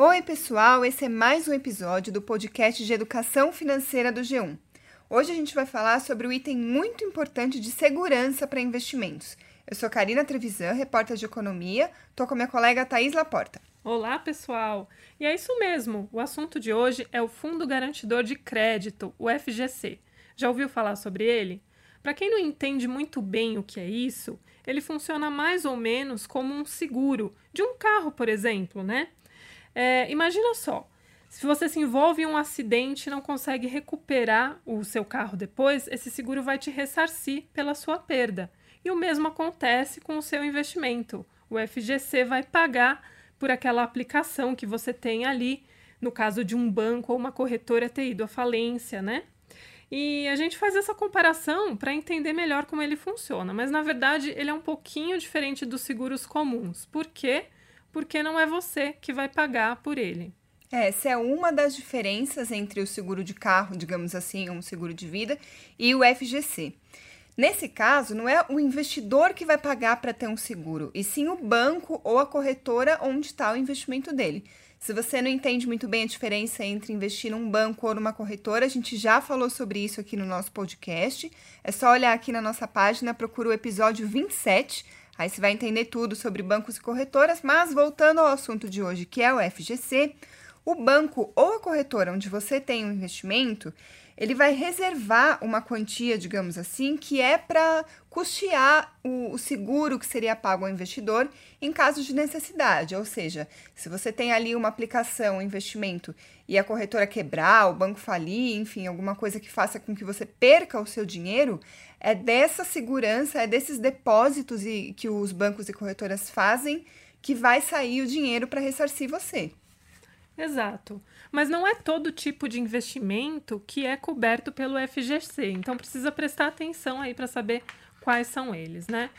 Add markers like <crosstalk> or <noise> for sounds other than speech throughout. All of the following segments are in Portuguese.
Oi, pessoal, esse é mais um episódio do podcast de educação financeira do G1. Hoje a gente vai falar sobre um item muito importante de segurança para investimentos. Eu sou Karina Trevisan, repórter de economia, estou com minha colega Thaís Laporta. Olá, pessoal! E é isso mesmo, o assunto de hoje é o Fundo Garantidor de Crédito, o FGC. Já ouviu falar sobre ele? Para quem não entende muito bem o que é isso, ele funciona mais ou menos como um seguro de um carro, por exemplo, né? É, imagina só, se você se envolve em um acidente e não consegue recuperar o seu carro depois, esse seguro vai te ressarcir pela sua perda. E o mesmo acontece com o seu investimento. O FGC vai pagar por aquela aplicação que você tem ali, no caso de um banco ou uma corretora ter ido à falência, né? E a gente faz essa comparação para entender melhor como ele funciona, mas na verdade ele é um pouquinho diferente dos seguros comuns. Por quê? porque não é você que vai pagar por ele. Essa é uma das diferenças entre o seguro de carro, digamos assim, um seguro de vida, e o FGC. Nesse caso, não é o investidor que vai pagar para ter um seguro, e sim o banco ou a corretora onde está o investimento dele. Se você não entende muito bem a diferença entre investir num banco ou numa corretora, a gente já falou sobre isso aqui no nosso podcast. É só olhar aqui na nossa página, procura o episódio 27 Aí você vai entender tudo sobre bancos e corretoras, mas voltando ao assunto de hoje, que é o FGC, o banco ou a corretora onde você tem um investimento, ele vai reservar uma quantia, digamos assim, que é para custear o, o, seguro que seria pago ao investidor em caso de necessidade. Ou seja, se você tem ali uma aplicação, um investimento, e a corretora quebrar, o banco falir, enfim, alguma coisa que faça com que você perca o seu dinheiro, é dessa segurança, é desses depósitos e, que os bancos e corretoras fazem que vai sair o dinheiro para ressarcir você. Exato. Mas não é todo tipo de investimento que é coberto pelo FGC. Então precisa prestar atenção aí para saber quais são eles, né?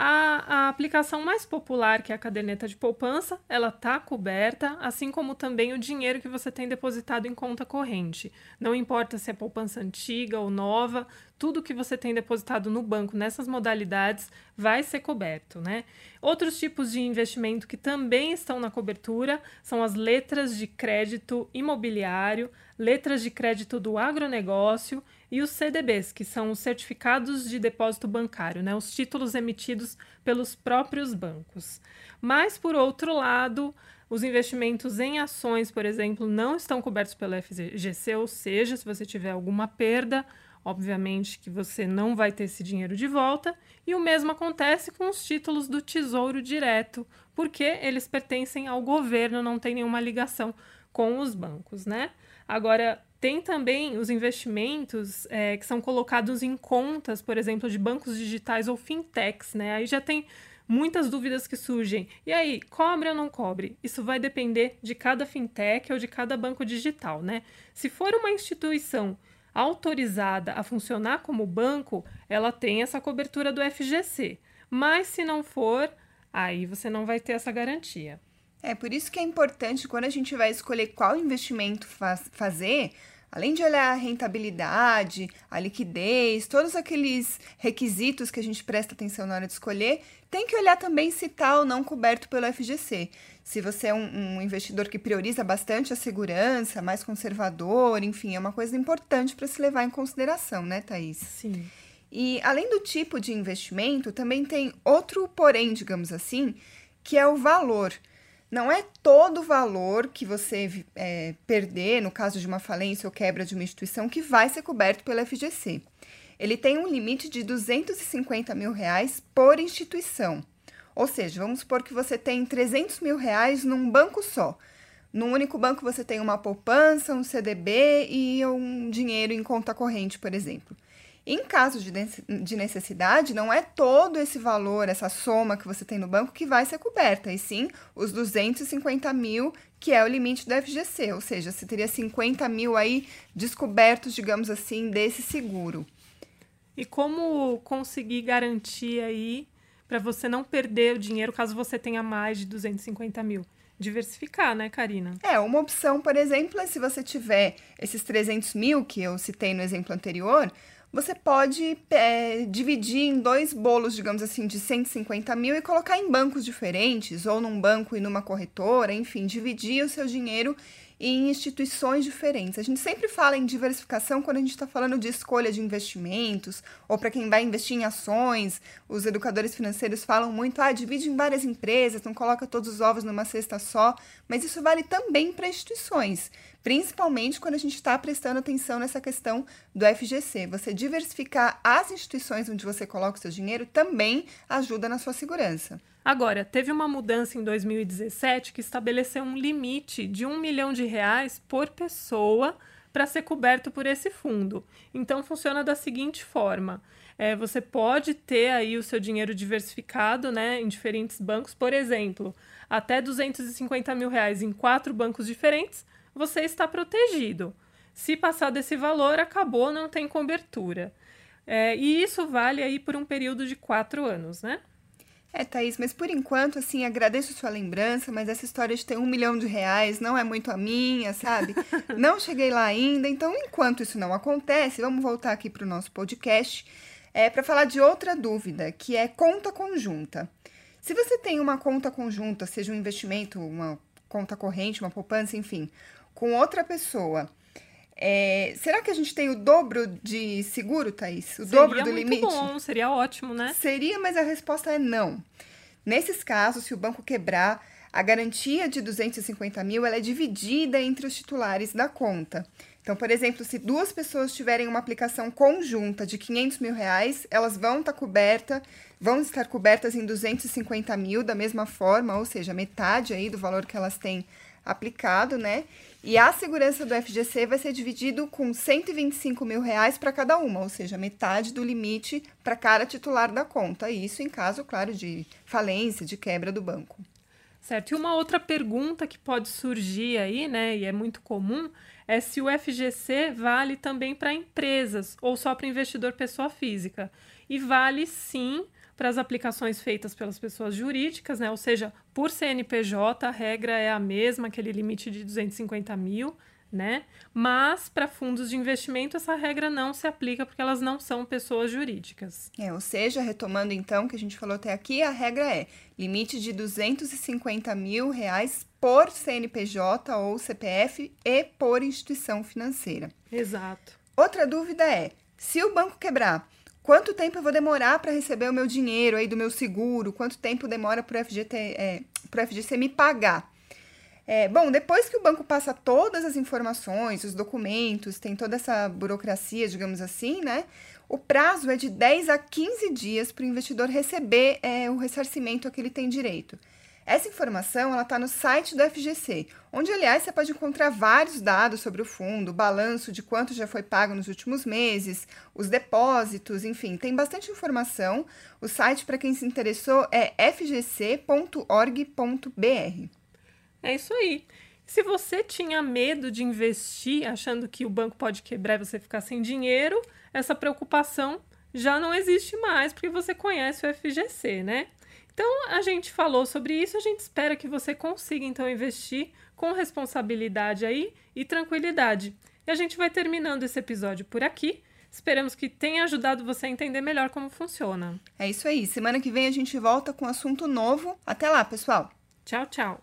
A, a, aplicação mais popular, que é a caderneta de poupança, ela está coberta, assim como também o dinheiro que você tem depositado em conta corrente. Não importa se é poupança antiga ou nova, tudo que você tem depositado no banco nessas modalidades vai ser coberto, né? Outros tipos de investimento que também estão na cobertura são as letras de crédito imobiliário, letras de crédito do agronegócio e os CDBs, que são os certificados de depósito bancário, né, os títulos emitidos pelos próprios bancos. Mas, por outro lado, os investimentos em ações, por exemplo, não estão cobertos pelo FGC, ou seja, se você tiver alguma perda, obviamente que você não vai ter esse dinheiro de volta. E o mesmo acontece com os títulos do Tesouro Direto, porque eles pertencem ao governo, não tem nenhuma ligação com os bancos, né? Agora, tem também os investimentos é, que são colocados em contas, por exemplo, de bancos digitais ou fintechs, né? Aí já tem muitas dúvidas que surgem. E aí, cobre ou não cobre? Isso vai depender de cada fintech ou de cada banco digital, né? Se for uma instituição autorizada a funcionar como banco, ela tem essa cobertura do FGC. Mas se não for, aí você não vai ter essa garantia. É por isso que é importante quando a gente vai escolher qual investimento faz, fazer, além de olhar a rentabilidade, a liquidez, todos aqueles requisitos que a gente presta atenção na hora de escolher, tem que olhar também se está ou não coberto pelo FGC. Se você é um, um investidor que prioriza bastante a segurança, mais conservador, enfim, é uma coisa importante para se levar em consideração, né, Thaís? Sim. E além do tipo de investimento, também tem outro porém, digamos assim, que é o valor. Não é todo o valor que você é, perder, no caso de uma falência ou quebra de uma instituição, que vai ser coberto pelo FGC. Ele tem um limite de 250 mil reais por instituição. Ou seja, vamos supor que você tem 300 mil reais num banco só. Num único banco você tem uma poupança, um CDB e um dinheiro em conta corrente, por exemplo. Em caso de necessidade, não é todo esse valor, essa soma que você tem no banco que vai ser coberta, e sim os 250 mil, que é o limite do FGC, ou seja, você teria 50 mil aí descobertos, digamos assim, desse seguro. E como conseguir garantir aí para você não perder o dinheiro caso você tenha mais de 250 mil? diversificar, né, Karina? É, uma opção, por exemplo, é se você tiver esses 300 mil que eu citei no exemplo anterior, você pode é, dividir em dois bolos, digamos assim, de 150 mil e colocar em bancos diferentes, ou num banco e numa corretora, enfim, dividir o seu dinheiro em instituições diferentes. A gente sempre fala em diversificação quando a gente está falando de escolha de investimentos, ou para quem vai investir em ações, os educadores financeiros falam muito, ah, divide em várias empresas, não coloca todos os ovos numa cesta só, mas isso vale também para instituições, principalmente quando a gente está prestando atenção nessa questão do FGC. Você diversificar as instituições onde você coloca o seu dinheiro também ajuda na sua segurança. Agora, teve uma mudança em 2017 que estabeleceu um limite de um milhão de reais por pessoa para ser coberto por esse fundo. Então funciona da seguinte forma: é, você pode ter aí o seu dinheiro diversificado, né, em diferentes bancos, por exemplo, até 250 mil reais em quatro bancos diferentes, você está protegido. Se passar desse valor, acabou, não tem cobertura. É, e isso vale aí por um período de quatro anos, né? É, Thaís, mas por enquanto, assim, agradeço sua lembrança, mas essa história de ter um milhão de reais não é muito a minha, sabe? <laughs> não cheguei lá ainda, então enquanto isso não acontece, vamos voltar aqui para o nosso podcast é, para falar de outra dúvida, que é conta conjunta. Se você tem uma conta conjunta, seja um investimento, uma conta corrente, uma poupança, enfim, com outra pessoa é, será que a gente tem o dobro de seguro, Thaís? O seria dobro do muito limite? bom, seria ótimo, né? Seria, mas a resposta é não. Nesses casos, se o banco quebrar, a garantia de 250 mil ela é dividida entre os titulares da conta. Então, por exemplo, se duas pessoas tiverem uma aplicação conjunta de 500 mil reais, elas vão estar tá cobertas, vão estar cobertas em 250 mil da mesma forma, ou seja, metade aí do valor que elas têm aplicado, né? E a segurança do FGC vai ser dividido com 125 mil reais para cada uma, ou seja, metade do limite para cada titular da conta. Isso em caso, claro, de falência, de quebra do banco. Certo. E uma outra pergunta que pode surgir aí, né, e é muito comum, é se o FGC vale também para empresas ou só para investidor pessoa física. E vale sim para as aplicações feitas pelas pessoas jurídicas, né? Ou seja, por CNPJ a regra é a mesma, aquele limite de 250 mil, né? Mas para fundos de investimento essa regra não se aplica porque elas não são pessoas jurídicas. É, ou seja, retomando então o que a gente falou até aqui, a regra é limite de 250 mil reais por CNPJ ou CPF e por instituição financeira. Exato. Outra dúvida é: se o banco quebrar, quanto tempo eu vou demorar para receber o meu dinheiro aí do meu seguro, quanto tempo demora para o é, FGC me pagar. É, bom, depois que o banco passa todas as informações, os documentos, tem toda essa burocracia, digamos assim, né? O prazo é de 10 a 15 dias para o investidor receber é, o ressarcimento a que ele tem direito. Essa informação ela está no site do FGC, onde, aliás, você pode encontrar vários dados sobre o fundo, balanço de quanto já foi pago nos últimos meses, os depósitos, enfim, tem bastante informação. O site, para quem se interessou, é fgc.org.br. É isso aí. Se você tinha medo de investir, achando que o banco pode quebrar e você ficar sem dinheiro, essa preocupação já não existe mais, porque você conhece o FGC, né? Então, a gente falou sobre isso, a gente espera que você consiga então investir com responsabilidade aí e tranquilidade. E a gente vai terminando esse episódio por aqui. Esperamos que tenha ajudado você a entender melhor como funciona. É isso aí. Semana que vem a gente volta com um assunto novo. Até lá, pessoal. Tchau, tchau.